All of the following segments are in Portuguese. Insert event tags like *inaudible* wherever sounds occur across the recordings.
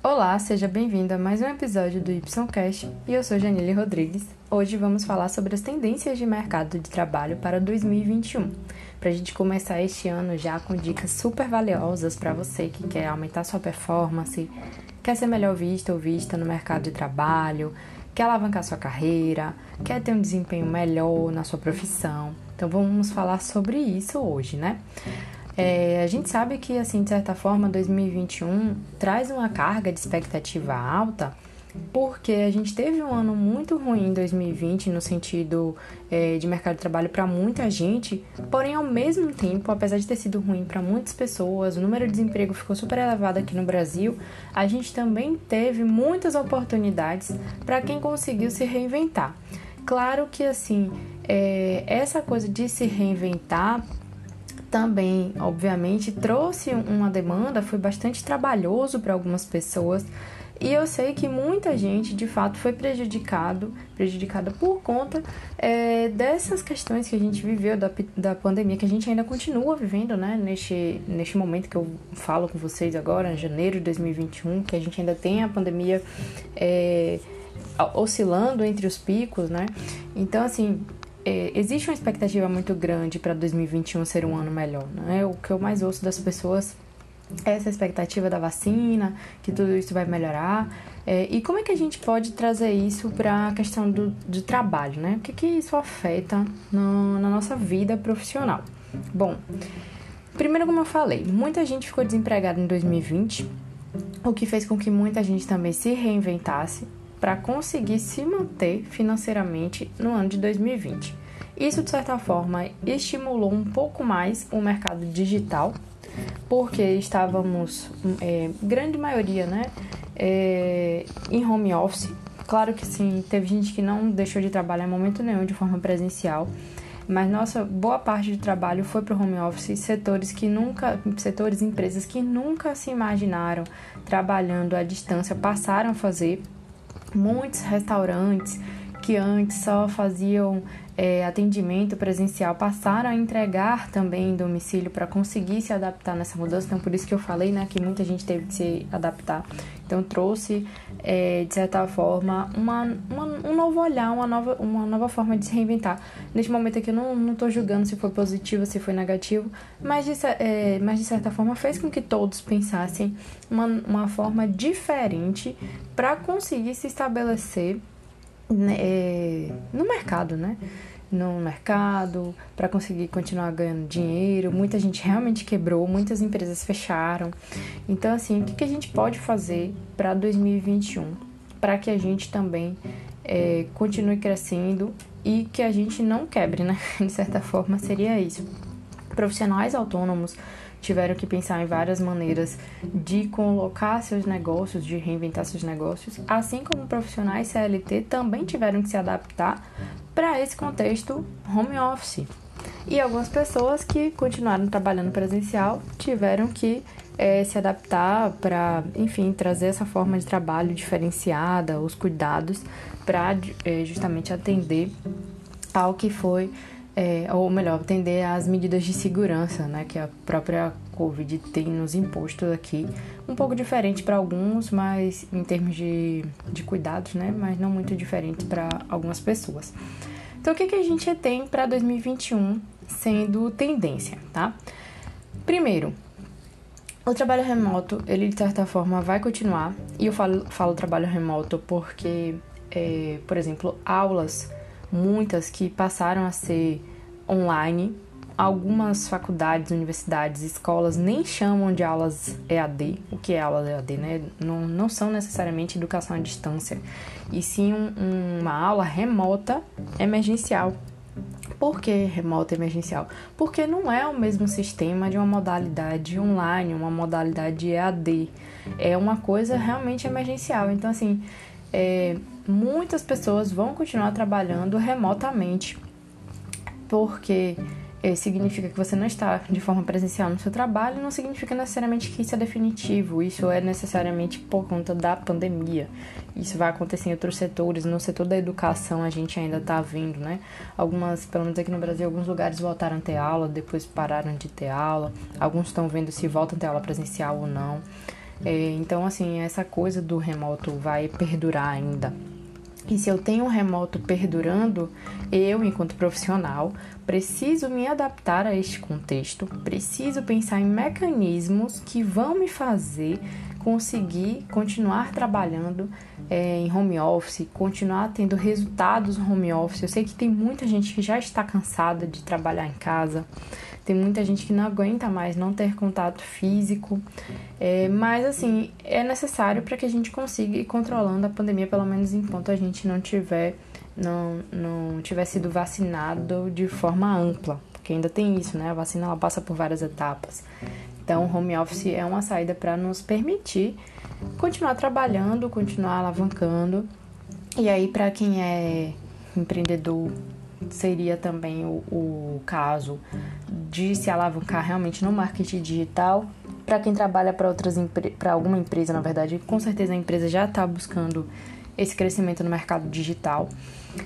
Olá, seja bem-vindo a mais um episódio do YCast e eu sou Janile Rodrigues. Hoje vamos falar sobre as tendências de mercado de trabalho para 2021. Para a gente começar este ano já com dicas super valiosas para você que quer aumentar sua performance, quer ser melhor visto ou vista no mercado de trabalho, quer alavancar sua carreira, quer ter um desempenho melhor na sua profissão. Então vamos falar sobre isso hoje, né? É, a gente sabe que, assim, de certa forma, 2021 traz uma carga de expectativa alta, porque a gente teve um ano muito ruim em 2020 no sentido é, de mercado de trabalho para muita gente, porém, ao mesmo tempo, apesar de ter sido ruim para muitas pessoas, o número de desemprego ficou super elevado aqui no Brasil, a gente também teve muitas oportunidades para quem conseguiu se reinventar. Claro que, assim, é, essa coisa de se reinventar também, obviamente, trouxe uma demanda, foi bastante trabalhoso para algumas pessoas. E eu sei que muita gente, de fato, foi prejudicado, prejudicada por conta é, dessas questões que a gente viveu da, da pandemia, que a gente ainda continua vivendo, né? Neste, neste momento que eu falo com vocês agora, em janeiro de 2021, que a gente ainda tem a pandemia é, oscilando entre os picos, né? Então, assim, é, existe uma expectativa muito grande para 2021 ser um ano melhor. Né? O que eu mais ouço das pessoas é essa expectativa da vacina, que tudo isso vai melhorar. É, e como é que a gente pode trazer isso para a questão do, do trabalho, né? O que, que isso afeta no, na nossa vida profissional? Bom, primeiro, como eu falei, muita gente ficou desempregada em 2020, o que fez com que muita gente também se reinventasse para conseguir se manter financeiramente no ano de 2020. Isso, de certa forma, estimulou um pouco mais o mercado digital, porque estávamos, é, grande maioria, né, é, em home office. Claro que sim, teve gente que não deixou de trabalhar em momento nenhum de forma presencial, mas nossa boa parte de trabalho foi para o home office, setores que nunca, setores, empresas que nunca se imaginaram trabalhando à distância passaram a fazer Muitos restaurantes que antes só faziam é, atendimento presencial passaram a entregar também em domicílio para conseguir se adaptar nessa mudança. Então, por isso que eu falei né, que muita gente teve que se adaptar. Então, trouxe, é, de certa forma, uma, uma, um novo olhar, uma nova, uma nova forma de se reinventar. Neste momento aqui, eu não estou julgando se foi positivo, se foi negativo, mas de, é, mas de certa forma fez com que todos pensassem uma, uma forma diferente para conseguir se estabelecer né, é, no mercado, né? No mercado, para conseguir continuar ganhando dinheiro. Muita gente realmente quebrou, muitas empresas fecharam. Então, assim, o que, que a gente pode fazer para 2021 para que a gente também é, continue crescendo e que a gente não quebre, né? *laughs* De certa forma, seria isso. Profissionais autônomos tiveram que pensar em várias maneiras de colocar seus negócios, de reinventar seus negócios, assim como profissionais CLT também tiveram que se adaptar para esse contexto home office. E algumas pessoas que continuaram trabalhando presencial tiveram que é, se adaptar para, enfim, trazer essa forma de trabalho diferenciada, os cuidados, para é, justamente atender ao que foi é, ou melhor, atender às medidas de segurança, né, que a própria Covid tem nos imposto aqui. Um pouco diferente para alguns, mas em termos de, de cuidados, né, mas não muito diferente para algumas pessoas. Então, o que, que a gente tem para 2021 sendo tendência, tá? Primeiro, o trabalho remoto, ele de certa forma vai continuar, e eu falo, falo trabalho remoto porque, é, por exemplo, aulas muitas que passaram a ser online. Algumas faculdades, universidades, escolas nem chamam de aulas EAD. O que é aula EAD, né? Não, não são necessariamente educação à distância, e sim um, uma aula remota emergencial. Por que remota emergencial? Porque não é o mesmo sistema de uma modalidade online, uma modalidade EAD. É uma coisa realmente emergencial. Então, assim, é, muitas pessoas vão continuar trabalhando remotamente, porque é, significa que você não está de forma presencial no seu trabalho, não significa necessariamente que isso é definitivo, isso é necessariamente por conta da pandemia. Isso vai acontecer em outros setores, no setor da educação a gente ainda está vendo, né? Algumas, pelo menos aqui no Brasil, alguns lugares voltaram a ter aula, depois pararam de ter aula, alguns estão vendo se voltam a ter aula presencial ou não. É, então, assim, essa coisa do remoto vai perdurar ainda. E se eu tenho um remoto perdurando, eu, enquanto profissional, preciso me adaptar a este contexto, preciso pensar em mecanismos que vão me fazer conseguir continuar trabalhando é, em home office, continuar tendo resultados no home office. Eu sei que tem muita gente que já está cansada de trabalhar em casa, tem muita gente que não aguenta mais não ter contato físico, é, mas assim, é necessário para que a gente consiga ir controlando a pandemia, pelo menos enquanto a gente não tiver, não, não tiver sido vacinado de forma ampla, porque ainda tem isso, né? A vacina ela passa por várias etapas. Então, home office é uma saída para nos permitir continuar trabalhando, continuar alavancando. E aí, para quem é empreendedor seria também o, o caso de se alavancar realmente no marketing digital. Para quem trabalha para outras para alguma empresa, na verdade, com certeza a empresa já está buscando esse crescimento no mercado digital.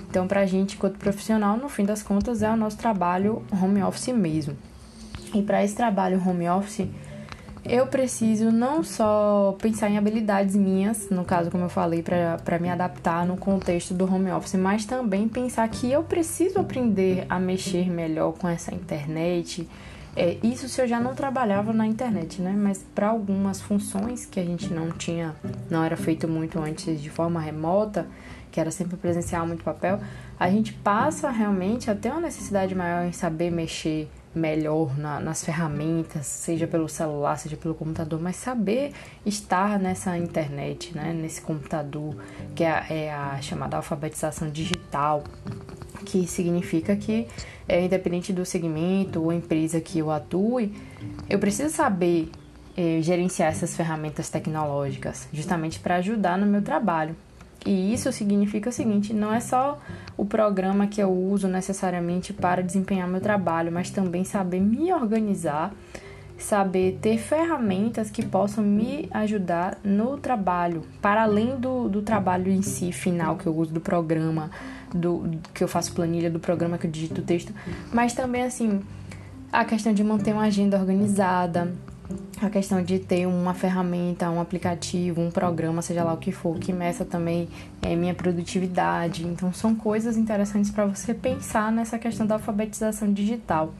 Então, para a gente, enquanto profissional, no fim das contas, é o nosso trabalho home office mesmo. E para esse trabalho home office, eu preciso não só pensar em habilidades minhas, no caso, como eu falei, para me adaptar no contexto do home office, mas também pensar que eu preciso aprender a mexer melhor com essa internet. É, isso se eu já não trabalhava na internet, né? Mas para algumas funções que a gente não tinha, não era feito muito antes de forma remota, que era sempre presencial, muito papel, a gente passa realmente a ter uma necessidade maior em saber mexer melhor na, nas ferramentas, seja pelo celular, seja pelo computador, mas saber estar nessa internet, né, nesse computador, que é, é a chamada alfabetização digital, que significa que, é, independente do segmento ou empresa que eu atue, eu preciso saber é, gerenciar essas ferramentas tecnológicas, justamente para ajudar no meu trabalho. E isso significa o seguinte: não é só o programa que eu uso necessariamente para desempenhar meu trabalho, mas também saber me organizar, saber ter ferramentas que possam me ajudar no trabalho, para além do, do trabalho em si final que eu uso do programa, do que eu faço planilha do programa que eu digito texto, mas também assim a questão de manter uma agenda organizada, a questão de ter uma ferramenta, um aplicativo, um programa, seja lá o que for, que meça também é, minha produtividade. Então, são coisas interessantes para você pensar nessa questão da alfabetização digital.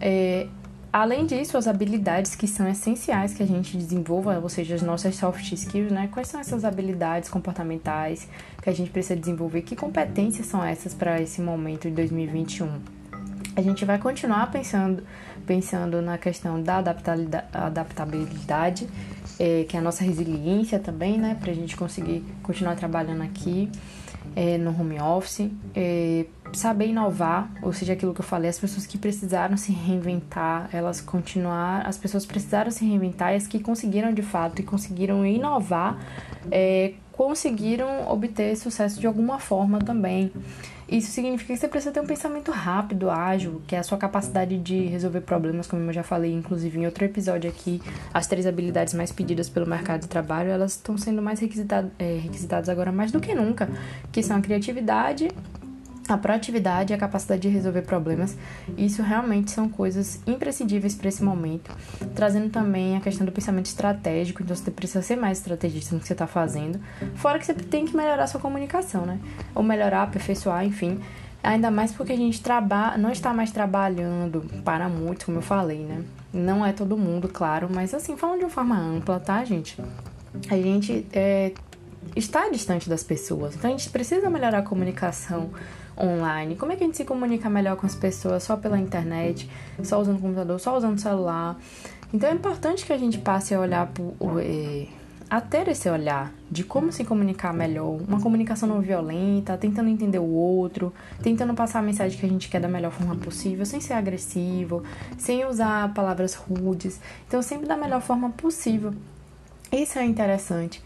É, além disso, as habilidades que são essenciais que a gente desenvolva, ou seja, as nossas soft skills, né? Quais são essas habilidades comportamentais que a gente precisa desenvolver? Que competências são essas para esse momento de 2021? A gente vai continuar pensando pensando na questão da adaptabilidade, é, que é a nossa resiliência também, né, para a gente conseguir continuar trabalhando aqui é, no home office, é, saber inovar, ou seja, aquilo que eu falei, as pessoas que precisaram se reinventar, elas continuar, as pessoas precisaram se reinventar e as que conseguiram de fato e conseguiram inovar, conseguiram obter sucesso de alguma forma também. Isso significa que você precisa ter um pensamento rápido, ágil, que é a sua capacidade de resolver problemas, como eu já falei, inclusive em outro episódio aqui, as três habilidades mais pedidas pelo mercado de trabalho, elas estão sendo mais requisitadas, é, requisitadas agora mais do que nunca, que são a criatividade, a proatividade e a capacidade de resolver problemas, isso realmente são coisas imprescindíveis para esse momento. Trazendo também a questão do pensamento estratégico, então você precisa ser mais estrategista no que você está fazendo. Fora que você tem que melhorar sua comunicação, né? Ou melhorar, aperfeiçoar, enfim. Ainda mais porque a gente trabalha, não está mais trabalhando para muitos, como eu falei, né? Não é todo mundo, claro, mas assim, falando de uma forma ampla, tá, gente? A gente é, está distante das pessoas, então a gente precisa melhorar a comunicação online? Como é que a gente se comunica melhor com as pessoas só pela internet, só usando computador, só usando celular? Então é importante que a gente passe a olhar por, é, a ter esse olhar de como se comunicar melhor, uma comunicação não violenta, tentando entender o outro, tentando passar a mensagem que a gente quer da melhor forma possível, sem ser agressivo, sem usar palavras rudes, então sempre da melhor forma possível. Isso é interessante.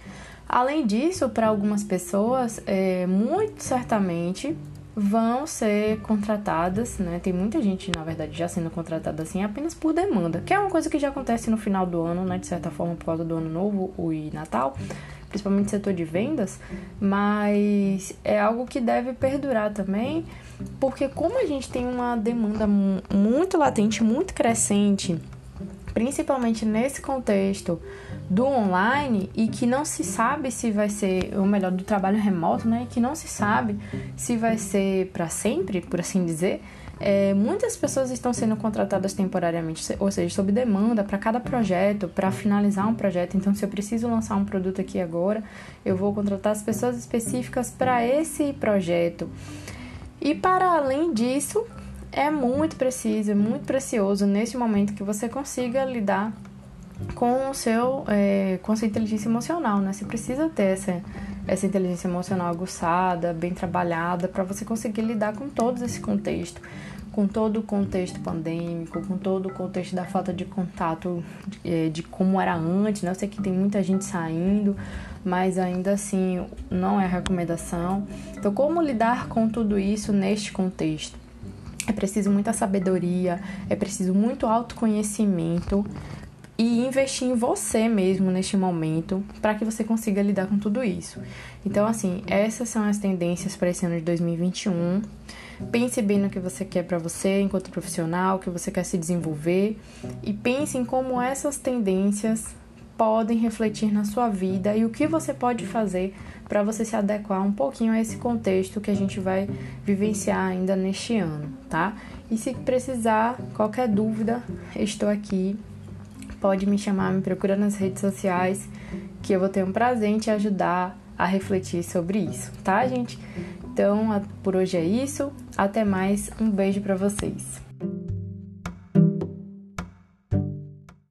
Além disso, para algumas pessoas, é, muito certamente vão ser contratadas, né? Tem muita gente, na verdade, já sendo contratada assim apenas por demanda, que é uma coisa que já acontece no final do ano, né? De certa forma, por causa do ano novo e Natal, principalmente setor de vendas, mas é algo que deve perdurar também, porque como a gente tem uma demanda muito latente, muito crescente, principalmente nesse contexto do online e que não se sabe se vai ser, ou melhor, do trabalho remoto, né? Que não se sabe se vai ser para sempre, por assim dizer. É, muitas pessoas estão sendo contratadas temporariamente, ou seja, sob demanda para cada projeto, para finalizar um projeto. Então, se eu preciso lançar um produto aqui agora, eu vou contratar as pessoas específicas para esse projeto. E para além disso, é muito preciso, é muito precioso nesse momento que você consiga lidar com o seu é, com a sua inteligência emocional, né? Você precisa ter essa, essa inteligência emocional aguçada, bem trabalhada, para você conseguir lidar com todo esse contexto, com todo o contexto pandêmico, com todo o contexto da falta de contato de, é, de como era antes, né? Eu sei que tem muita gente saindo, mas ainda assim não é recomendação. Então, como lidar com tudo isso neste contexto? É preciso muita sabedoria, é preciso muito autoconhecimento e investir em você mesmo neste momento para que você consiga lidar com tudo isso. Então, assim, essas são as tendências para esse ano de 2021. Pense bem no que você quer para você enquanto profissional, que você quer se desenvolver e pense em como essas tendências podem refletir na sua vida e o que você pode fazer para você se adequar um pouquinho a esse contexto que a gente vai vivenciar ainda neste ano, tá? E se precisar, qualquer dúvida, estou aqui pode me chamar, me procura nas redes sociais, que eu vou ter um prazer em te ajudar a refletir sobre isso, tá, gente? Então, por hoje é isso. Até mais. Um beijo para vocês.